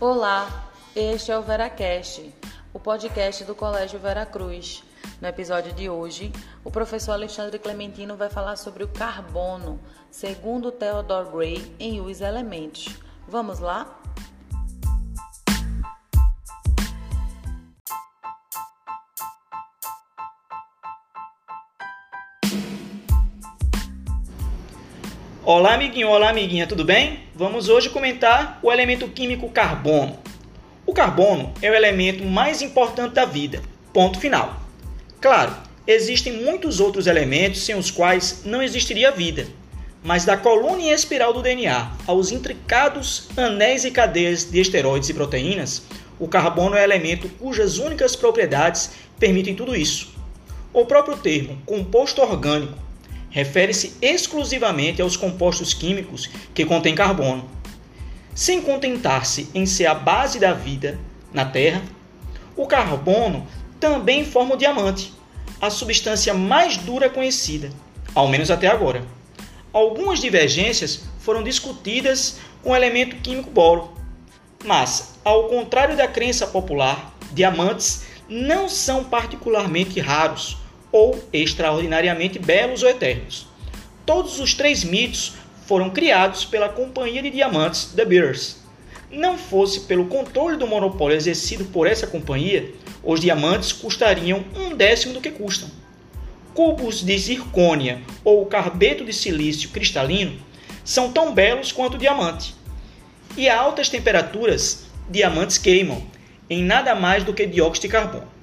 Olá, este é o VeraCast, o podcast do Colégio Veracruz. No episódio de hoje, o professor Alexandre Clementino vai falar sobre o carbono, segundo Theodore Gray, em Os Elementos. Vamos lá? Olá, amiguinho, olá, amiguinha, tudo bem? Vamos hoje comentar o elemento químico carbono. O carbono é o elemento mais importante da vida. Ponto final. Claro, existem muitos outros elementos sem os quais não existiria vida, mas da coluna em espiral do DNA aos intricados anéis e cadeias de esteroides e proteínas, o carbono é o elemento cujas únicas propriedades permitem tudo isso. O próprio termo composto orgânico refere-se exclusivamente aos compostos químicos que contêm carbono. Sem contentar-se em ser a base da vida na Terra, o carbono também forma o diamante, a substância mais dura conhecida, ao menos até agora. Algumas divergências foram discutidas com o elemento químico boro, mas, ao contrário da crença popular, diamantes não são particularmente raros ou extraordinariamente belos ou eternos. Todos os três mitos foram criados pela companhia de diamantes The Beers. Não fosse pelo controle do monopólio exercido por essa companhia, os diamantes custariam um décimo do que custam. Cubos de zircônia ou carbeto de silício cristalino são tão belos quanto o diamante. E a altas temperaturas, diamantes queimam em nada mais do que dióxido de carbono.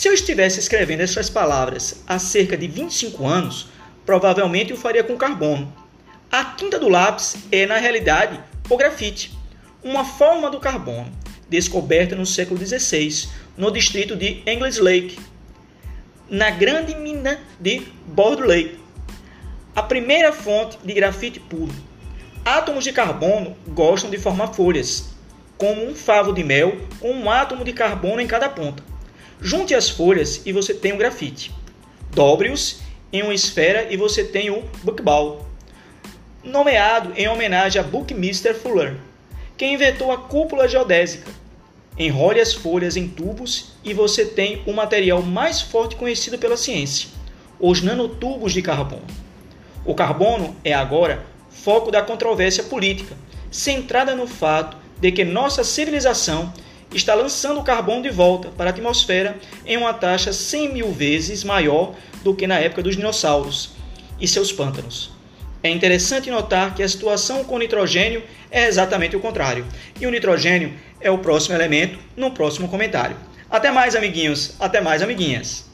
Se eu estivesse escrevendo essas palavras há cerca de 25 anos, provavelmente o faria com carbono. A tinta do lápis é, na realidade, o grafite, uma forma do carbono, descoberta no século XVI, no distrito de English Lake, na grande mina de Bordeaux Lake. A primeira fonte de grafite puro. Átomos de carbono gostam de formar folhas, como um favo de mel com um átomo de carbono em cada ponta. Junte as folhas e você tem um grafite. Dobre-os em uma esfera e você tem o buckball, nomeado em homenagem a Buckminster Fuller, que inventou a cúpula geodésica. Enrole as folhas em tubos e você tem o material mais forte conhecido pela ciência, os nanotubos de carbono. O carbono é agora foco da controvérsia política, centrada no fato de que nossa civilização está lançando o carbono de volta para a atmosfera em uma taxa 100 mil vezes maior do que na época dos dinossauros e seus pântanos. É interessante notar que a situação com o nitrogênio é exatamente o contrário, e o nitrogênio é o próximo elemento no próximo comentário. Até mais, amiguinhos, até mais, amiguinhas.